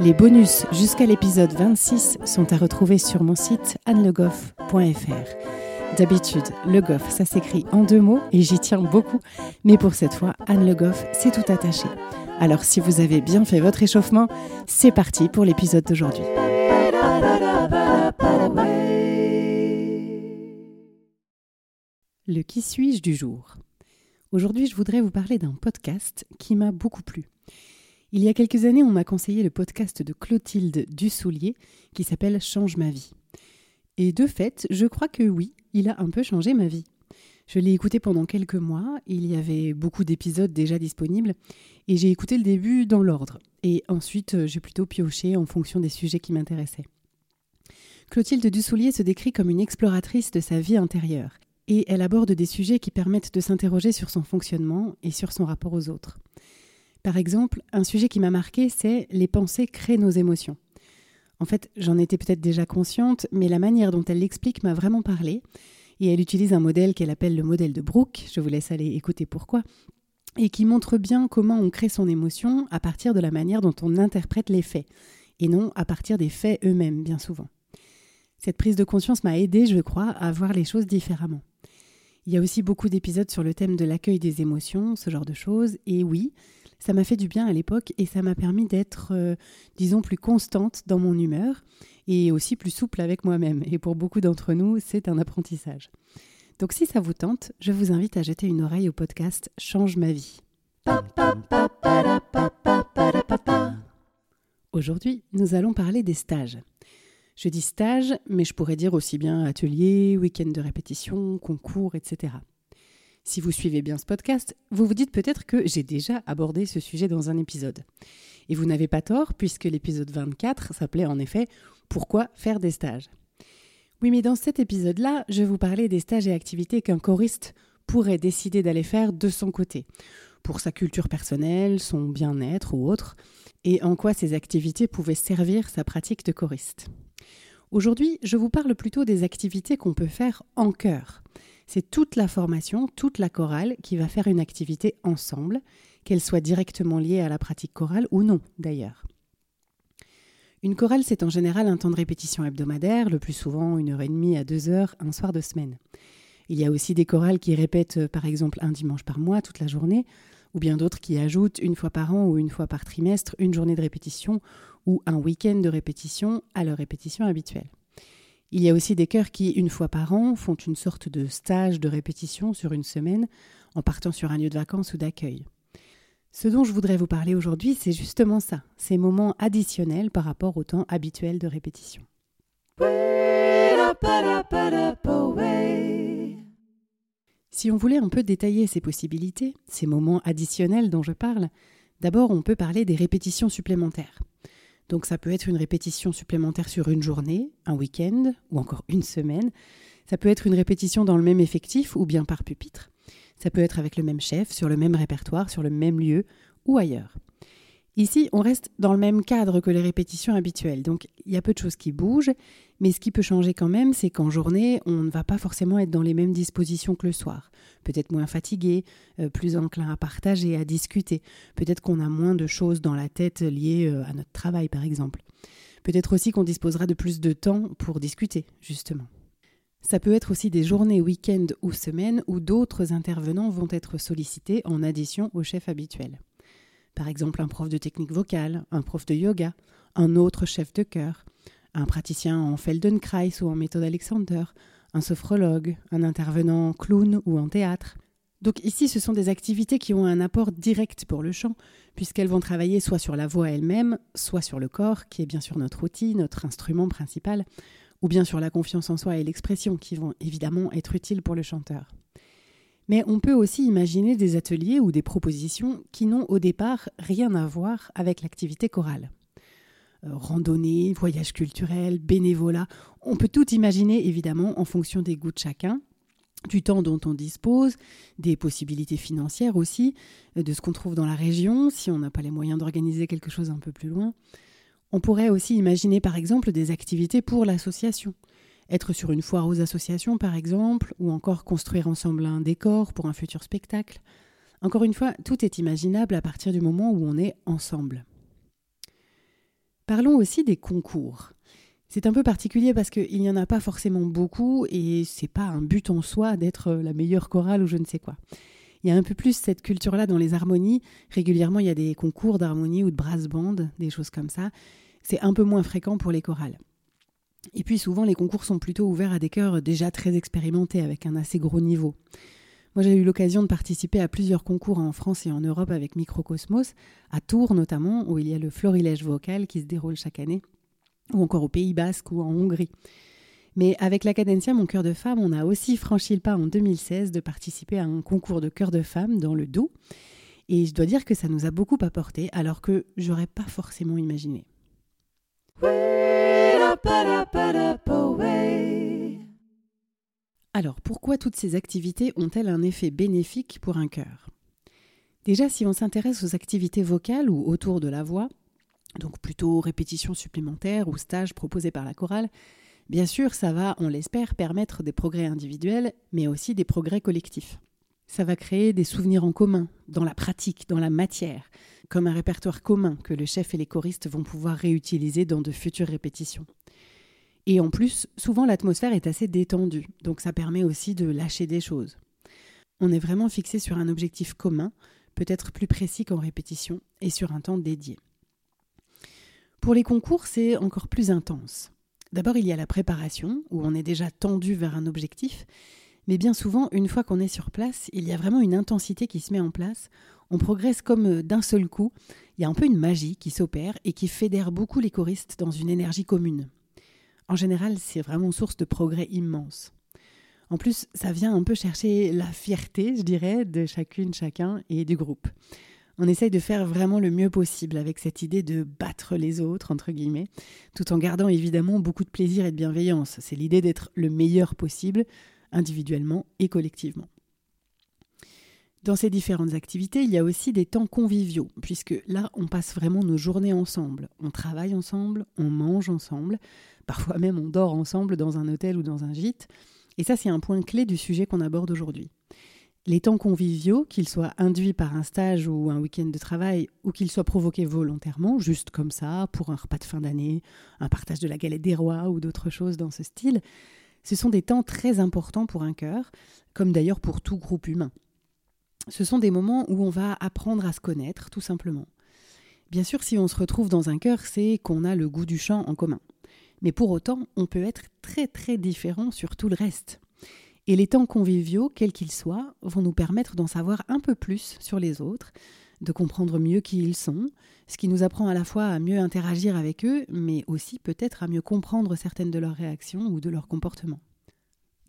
Les bonus jusqu'à l'épisode 26 sont à retrouver sur mon site annelegoff.fr. D'habitude, Le Goff, ça s'écrit en deux mots et j'y tiens beaucoup, mais pour cette fois, Anne Le Goff, c'est tout attaché. Alors si vous avez bien fait votre échauffement, c'est parti pour l'épisode d'aujourd'hui. Le qui suis-je du jour? Aujourd'hui, je voudrais vous parler d'un podcast qui m'a beaucoup plu. Il y a quelques années, on m'a conseillé le podcast de Clotilde Dussoulier qui s'appelle Change ma vie. Et de fait, je crois que oui, il a un peu changé ma vie. Je l'ai écouté pendant quelques mois, il y avait beaucoup d'épisodes déjà disponibles, et j'ai écouté le début dans l'ordre. Et ensuite, j'ai plutôt pioché en fonction des sujets qui m'intéressaient. Clotilde Dussoulier se décrit comme une exploratrice de sa vie intérieure, et elle aborde des sujets qui permettent de s'interroger sur son fonctionnement et sur son rapport aux autres. Par exemple, un sujet qui m'a marqué, c'est les pensées créent nos émotions. En fait, j'en étais peut-être déjà consciente, mais la manière dont elle l'explique m'a vraiment parlé. Et elle utilise un modèle qu'elle appelle le modèle de Brooke, je vous laisse aller écouter pourquoi, et qui montre bien comment on crée son émotion à partir de la manière dont on interprète les faits, et non à partir des faits eux-mêmes, bien souvent. Cette prise de conscience m'a aidé, je crois, à voir les choses différemment. Il y a aussi beaucoup d'épisodes sur le thème de l'accueil des émotions, ce genre de choses, et oui, ça m'a fait du bien à l'époque et ça m'a permis d'être, euh, disons, plus constante dans mon humeur et aussi plus souple avec moi-même. Et pour beaucoup d'entre nous, c'est un apprentissage. Donc si ça vous tente, je vous invite à jeter une oreille au podcast Change ma vie. Aujourd'hui, nous allons parler des stages. Je dis stage, mais je pourrais dire aussi bien atelier, week-end de répétition, concours, etc. Si vous suivez bien ce podcast, vous vous dites peut-être que j'ai déjà abordé ce sujet dans un épisode. Et vous n'avez pas tort, puisque l'épisode 24 s'appelait en effet Pourquoi faire des stages? Oui, mais dans cet épisode-là, je vous parlais des stages et activités qu'un choriste pourrait décider d'aller faire de son côté, pour sa culture personnelle, son bien-être ou autre, et en quoi ces activités pouvaient servir sa pratique de choriste. Aujourd'hui, je vous parle plutôt des activités qu'on peut faire en chœur, c'est toute la formation, toute la chorale qui va faire une activité ensemble, qu'elle soit directement liée à la pratique chorale ou non d'ailleurs. Une chorale, c'est en général un temps de répétition hebdomadaire, le plus souvent une heure et demie à deux heures, un soir de semaine. Il y a aussi des chorales qui répètent euh, par exemple un dimanche par mois toute la journée, ou bien d'autres qui ajoutent une fois par an ou une fois par trimestre une journée de répétition ou un week-end de répétition à leur répétition habituelle. Il y a aussi des chœurs qui, une fois par an, font une sorte de stage de répétition sur une semaine en partant sur un lieu de vacances ou d'accueil. Ce dont je voudrais vous parler aujourd'hui, c'est justement ça, ces moments additionnels par rapport au temps habituel de répétition. Si on voulait un peu détailler ces possibilités, ces moments additionnels dont je parle, d'abord on peut parler des répétitions supplémentaires. Donc ça peut être une répétition supplémentaire sur une journée, un week-end ou encore une semaine. Ça peut être une répétition dans le même effectif ou bien par pupitre. Ça peut être avec le même chef, sur le même répertoire, sur le même lieu ou ailleurs. Ici, on reste dans le même cadre que les répétitions habituelles, donc il y a peu de choses qui bougent, mais ce qui peut changer quand même, c'est qu'en journée, on ne va pas forcément être dans les mêmes dispositions que le soir. Peut-être moins fatigué, euh, plus enclin à partager, à discuter. Peut-être qu'on a moins de choses dans la tête liées euh, à notre travail, par exemple. Peut-être aussi qu'on disposera de plus de temps pour discuter, justement. Ça peut être aussi des journées, week-ends ou semaines où d'autres intervenants vont être sollicités en addition au chef habituel. Par exemple, un prof de technique vocale, un prof de yoga, un autre chef de chœur, un praticien en Feldenkrais ou en méthode Alexander, un sophrologue, un intervenant clown ou en théâtre. Donc ici, ce sont des activités qui ont un apport direct pour le chant, puisqu'elles vont travailler soit sur la voix elle-même, soit sur le corps, qui est bien sûr notre outil, notre instrument principal, ou bien sur la confiance en soi et l'expression, qui vont évidemment être utiles pour le chanteur. Mais on peut aussi imaginer des ateliers ou des propositions qui n'ont au départ rien à voir avec l'activité chorale. euh, randonnée, voyage culturel, bénévolat. On peut tout imaginer évidemment en fonction des goûts de chacun du temps dont on dispose, des possibilités financières aussi, euh, de ce qu'on trouve dans la région, si on n'a pas les moyens d'organiser quelque chose un peu plus loin. On pourrait aussi imaginer par exemple des activités pour l'association. Être sur une foire aux associations par exemple, ou encore construire ensemble un décor pour un futur spectacle. Encore une fois, tout est imaginable à partir du moment où on est ensemble. Parlons aussi des concours. C'est un peu particulier parce qu'il n'y en a pas forcément beaucoup et c'est pas un but en soi d'être la meilleure chorale ou je ne sais quoi. Il y a un peu plus cette culture-là dans les harmonies. Régulièrement, il y a des concours d'harmonie ou de brass band, des choses comme ça. C'est un peu moins fréquent pour les chorales. Et puis souvent, les concours sont plutôt ouverts à des chœurs déjà très expérimentés, avec un assez gros niveau. Moi, j'ai eu l'occasion de participer à plusieurs concours en France et en Europe avec Microcosmos, à Tours notamment, où il y a le florilège vocal qui se déroule chaque année ou encore au Pays Basque ou en Hongrie. Mais avec la Cadencia, mon cœur de femme, on a aussi franchi le pas en 2016 de participer à un concours de cœur de femme dans le dos. Et je dois dire que ça nous a beaucoup apporté, alors que j'aurais pas forcément imaginé. Alors, pourquoi toutes ces activités ont-elles un effet bénéfique pour un cœur? Déjà, si on s'intéresse aux activités vocales ou autour de la voix, donc plutôt répétition supplémentaire ou stage proposé par la chorale. Bien sûr, ça va, on l'espère, permettre des progrès individuels, mais aussi des progrès collectifs. Ça va créer des souvenirs en commun, dans la pratique, dans la matière, comme un répertoire commun que le chef et les choristes vont pouvoir réutiliser dans de futures répétitions. Et en plus, souvent l'atmosphère est assez détendue, donc ça permet aussi de lâcher des choses. On est vraiment fixé sur un objectif commun, peut-être plus précis qu'en répétition, et sur un temps dédié. Pour les concours, c'est encore plus intense. D'abord, il y a la préparation, où on est déjà tendu vers un objectif, mais bien souvent, une fois qu'on est sur place, il y a vraiment une intensité qui se met en place, on progresse comme d'un seul coup, il y a un peu une magie qui s'opère et qui fédère beaucoup les choristes dans une énergie commune. En général, c'est vraiment source de progrès immense. En plus, ça vient un peu chercher la fierté, je dirais, de chacune, chacun et du groupe on essaye de faire vraiment le mieux possible avec cette idée de battre les autres, entre guillemets, tout en gardant évidemment beaucoup de plaisir et de bienveillance. C'est l'idée d'être le meilleur possible, individuellement et collectivement. Dans ces différentes activités, il y a aussi des temps conviviaux, puisque là, on passe vraiment nos journées ensemble. On travaille ensemble, on mange ensemble, parfois même on dort ensemble dans un hôtel ou dans un gîte. Et ça, c'est un point clé du sujet qu'on aborde aujourd'hui. Les temps conviviaux, qu'ils soient induits par un stage ou un week-end de travail, ou qu'ils soient provoqués volontairement, juste comme ça, pour un repas de fin d'année, un partage de la galette des rois ou d'autres choses dans ce style, ce sont des temps très importants pour un cœur, comme d'ailleurs pour tout groupe humain. Ce sont des moments où on va apprendre à se connaître, tout simplement. Bien sûr, si on se retrouve dans un chœur, c'est qu'on a le goût du chant en commun. Mais pour autant, on peut être très très différent sur tout le reste. Et les temps conviviaux, quels qu'ils soient, vont nous permettre d'en savoir un peu plus sur les autres, de comprendre mieux qui ils sont, ce qui nous apprend à la fois à mieux interagir avec eux, mais aussi peut-être à mieux comprendre certaines de leurs réactions ou de leurs comportements.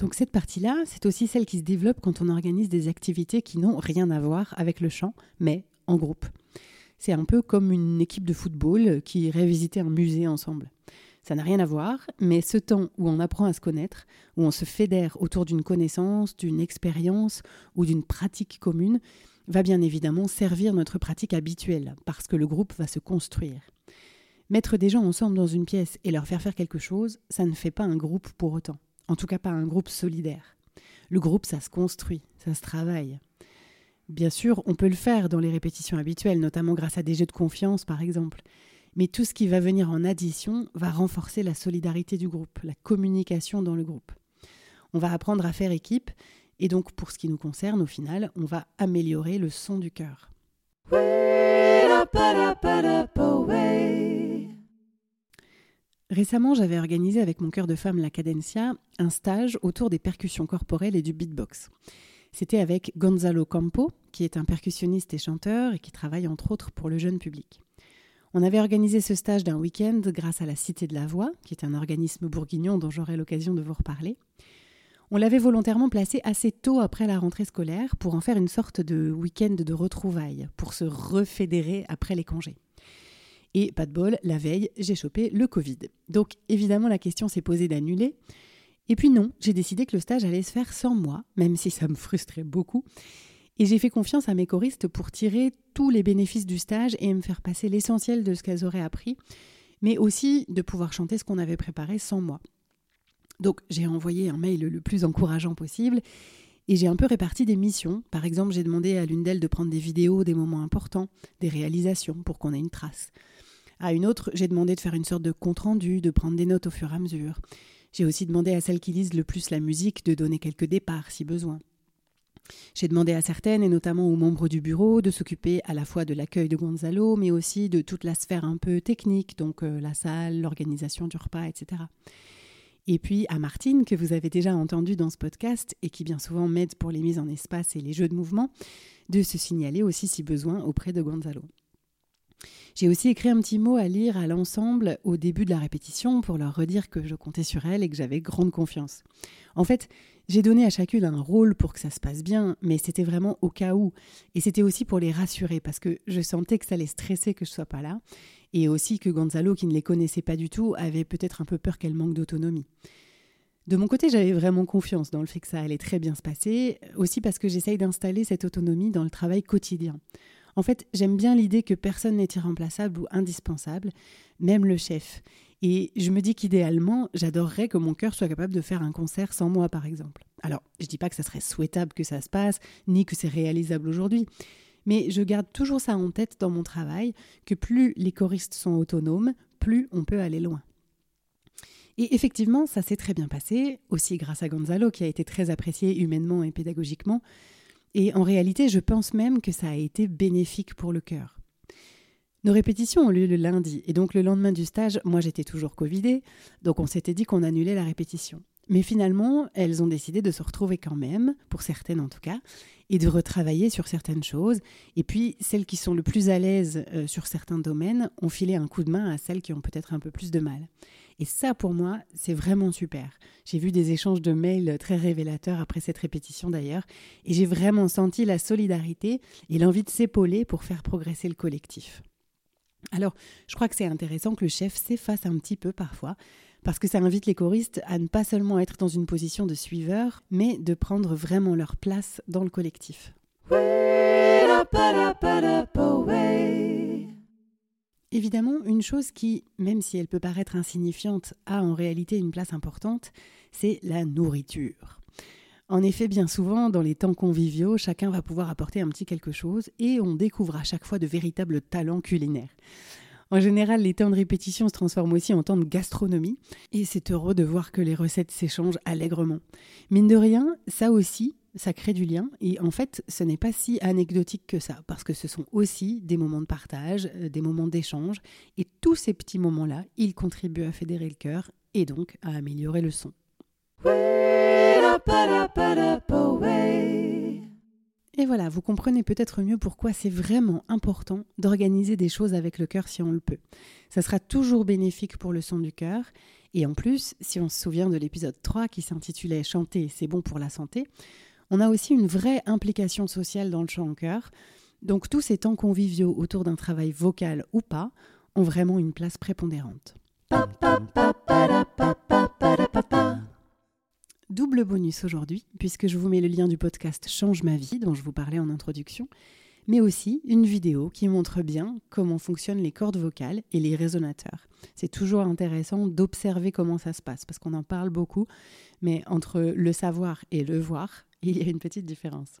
Donc cette partie-là, c'est aussi celle qui se développe quand on organise des activités qui n'ont rien à voir avec le chant, mais en groupe. C'est un peu comme une équipe de football qui irait visiter un musée ensemble. Ça n'a rien à voir, mais ce temps où on apprend à se connaître, où on se fédère autour d'une connaissance, d'une expérience ou d'une pratique commune, va bien évidemment servir notre pratique habituelle, parce que le groupe va se construire. Mettre des gens ensemble dans une pièce et leur faire faire quelque chose, ça ne fait pas un groupe pour autant. En tout cas pas un groupe solidaire. Le groupe, ça se construit, ça se travaille. Bien sûr, on peut le faire dans les répétitions habituelles, notamment grâce à des jeux de confiance par exemple mais tout ce qui va venir en addition va renforcer la solidarité du groupe, la communication dans le groupe. On va apprendre à faire équipe, et donc pour ce qui nous concerne, au final, on va améliorer le son du cœur. Récemment, j'avais organisé avec mon cœur de femme La Cadencia un stage autour des percussions corporelles et du beatbox. C'était avec Gonzalo Campo, qui est un percussionniste et chanteur et qui travaille entre autres pour le jeune public. On avait organisé ce stage d'un week-end grâce à la Cité de la Voix, qui est un organisme bourguignon dont j'aurai l'occasion de vous reparler. On l'avait volontairement placé assez tôt après la rentrée scolaire pour en faire une sorte de week-end de retrouvailles, pour se refédérer après les congés. Et pas de bol, la veille, j'ai chopé le Covid. Donc évidemment, la question s'est posée d'annuler. Et puis non, j'ai décidé que le stage allait se faire sans moi, même si ça me frustrait beaucoup. Et j'ai fait confiance à mes choristes pour tirer tous les bénéfices du stage et me faire passer l'essentiel de ce qu'elles auraient appris, mais aussi de pouvoir chanter ce qu'on avait préparé sans moi. Donc j'ai envoyé un mail le plus encourageant possible et j'ai un peu réparti des missions. Par exemple, j'ai demandé à l'une d'elles de prendre des vidéos des moments importants, des réalisations, pour qu'on ait une trace. À une autre, j'ai demandé de faire une sorte de compte-rendu, de prendre des notes au fur et à mesure. J'ai aussi demandé à celles qui lisent le plus la musique de donner quelques départs si besoin. J'ai demandé à certaines, et notamment aux membres du bureau, de s'occuper à la fois de l'accueil de Gonzalo, mais aussi de toute la sphère un peu technique, donc euh, la salle, l'organisation du repas, etc. Et puis à Martine, que vous avez déjà entendu dans ce podcast et qui bien souvent m'aide pour les mises en espace et les jeux de mouvement, de se signaler aussi si besoin auprès de Gonzalo. J'ai aussi écrit un petit mot à lire à l'ensemble au début de la répétition pour leur redire que je comptais sur elles et que j'avais grande confiance. En fait, j'ai donné à chacune un rôle pour que ça se passe bien, mais c'était vraiment au cas où. Et c'était aussi pour les rassurer parce que je sentais que ça les stressait que je sois pas là et aussi que Gonzalo, qui ne les connaissait pas du tout, avait peut-être un peu peur qu'elle manque d'autonomie. De mon côté, j'avais vraiment confiance dans le fait que ça allait très bien se passer, aussi parce que j'essaye d'installer cette autonomie dans le travail quotidien. En fait, j'aime bien l'idée que personne n'est irremplaçable ou indispensable, même le chef. Et je me dis qu'idéalement, j'adorerais que mon cœur soit capable de faire un concert sans moi, par exemple. Alors, je ne dis pas que ça serait souhaitable que ça se passe, ni que c'est réalisable aujourd'hui. Mais je garde toujours ça en tête dans mon travail, que plus les choristes sont autonomes, plus on peut aller loin. Et effectivement, ça s'est très bien passé, aussi grâce à Gonzalo, qui a été très apprécié humainement et pédagogiquement. Et en réalité, je pense même que ça a été bénéfique pour le cœur. Nos répétitions ont lieu le lundi, et donc le lendemain du stage, moi j'étais toujours Covidée, donc on s'était dit qu'on annulait la répétition. Mais finalement, elles ont décidé de se retrouver quand même, pour certaines en tout cas, et de retravailler sur certaines choses. Et puis, celles qui sont le plus à l'aise euh, sur certains domaines ont filé un coup de main à celles qui ont peut-être un peu plus de mal. Et ça, pour moi, c'est vraiment super. J'ai vu des échanges de mails très révélateurs après cette répétition d'ailleurs, et j'ai vraiment senti la solidarité et l'envie de s'épauler pour faire progresser le collectif. Alors, je crois que c'est intéressant que le chef s'efface un petit peu parfois, parce que ça invite les choristes à ne pas seulement être dans une position de suiveur, mais de prendre vraiment leur place dans le collectif. Évidemment, une chose qui, même si elle peut paraître insignifiante, a en réalité une place importante, c'est la nourriture. En effet, bien souvent, dans les temps conviviaux, chacun va pouvoir apporter un petit quelque chose et on découvre à chaque fois de véritables talents culinaires. En général, les temps de répétition se transforment aussi en temps de gastronomie, et c'est heureux de voir que les recettes s'échangent allègrement. Mine de rien, ça aussi, ça crée du lien, et en fait, ce n'est pas si anecdotique que ça, parce que ce sont aussi des moments de partage, euh, des moments d'échange, et tous ces petits moments-là, ils contribuent à fédérer le cœur, et donc à améliorer le son. Et voilà, vous comprenez peut-être mieux pourquoi c'est vraiment important d'organiser des choses avec le cœur si on le peut. Ça sera toujours bénéfique pour le son du cœur. Et en plus, si on se souvient de l'épisode 3 qui s'intitulait Chanter, c'est bon pour la santé, on a aussi une vraie implication sociale dans le chant en chœur. Donc tous ces temps conviviaux autour d'un travail vocal ou pas ont vraiment une place prépondérante. Double bonus aujourd'hui, puisque je vous mets le lien du podcast Change ma vie, dont je vous parlais en introduction, mais aussi une vidéo qui montre bien comment fonctionnent les cordes vocales et les résonateurs. C'est toujours intéressant d'observer comment ça se passe, parce qu'on en parle beaucoup, mais entre le savoir et le voir, il y a une petite différence.